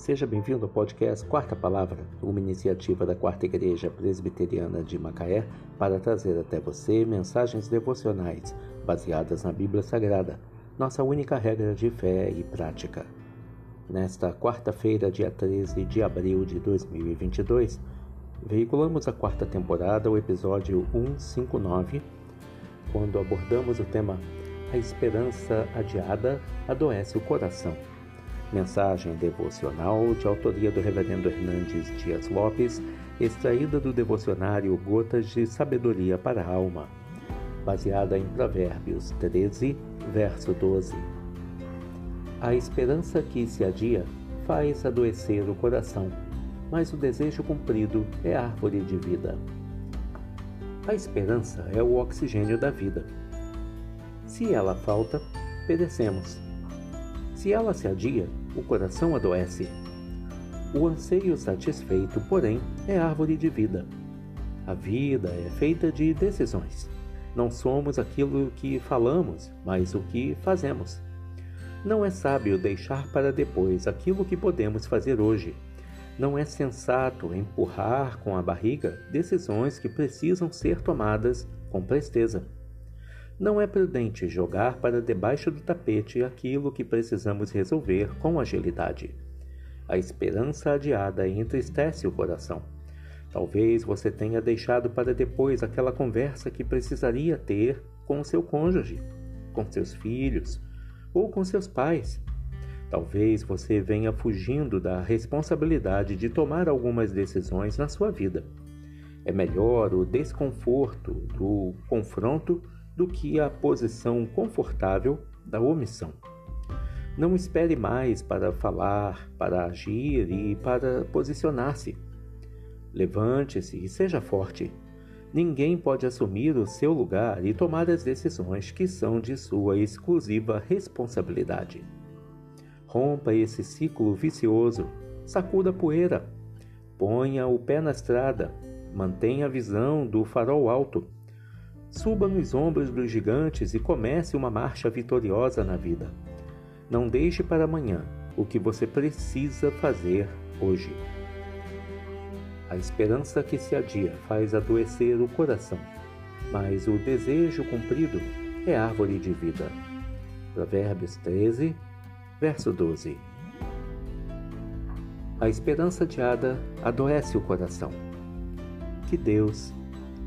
Seja bem-vindo ao podcast Quarta Palavra, uma iniciativa da Quarta Igreja Presbiteriana de Macaé para trazer até você mensagens devocionais baseadas na Bíblia Sagrada, nossa única regra de fé e prática. Nesta quarta-feira, dia 13 de abril de 2022, veiculamos a quarta temporada, o episódio 159, quando abordamos o tema A esperança adiada adoece o coração. Mensagem devocional de autoria do Reverendo Hernandes Dias Lopes, extraída do devocionário Gotas de Sabedoria para a Alma, baseada em Provérbios 13, verso 12. A esperança que se adia faz adoecer o coração, mas o desejo cumprido é árvore de vida. A esperança é o oxigênio da vida. Se ela falta, perecemos. Se ela se adia, o coração adoece. O anseio satisfeito, porém, é árvore de vida. A vida é feita de decisões. Não somos aquilo que falamos, mas o que fazemos. Não é sábio deixar para depois aquilo que podemos fazer hoje. Não é sensato empurrar com a barriga decisões que precisam ser tomadas com presteza. Não é prudente jogar para debaixo do tapete aquilo que precisamos resolver com agilidade. A esperança adiada entristece o coração. Talvez você tenha deixado para depois aquela conversa que precisaria ter com seu cônjuge, com seus filhos ou com seus pais. Talvez você venha fugindo da responsabilidade de tomar algumas decisões na sua vida. É melhor o desconforto do confronto do que a posição confortável da omissão. Não espere mais para falar, para agir e para posicionar-se. Levante-se e seja forte. Ninguém pode assumir o seu lugar e tomar as decisões que são de sua exclusiva responsabilidade. Rompa esse ciclo vicioso, sacuda a poeira, ponha o pé na estrada, mantenha a visão do farol alto Suba nos ombros dos gigantes e comece uma marcha vitoriosa na vida. Não deixe para amanhã o que você precisa fazer hoje. A esperança que se adia faz adoecer o coração, mas o desejo cumprido é árvore de vida. Provérbios 13, verso 12. A esperança adiada adoece o coração. Que Deus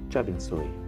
te abençoe.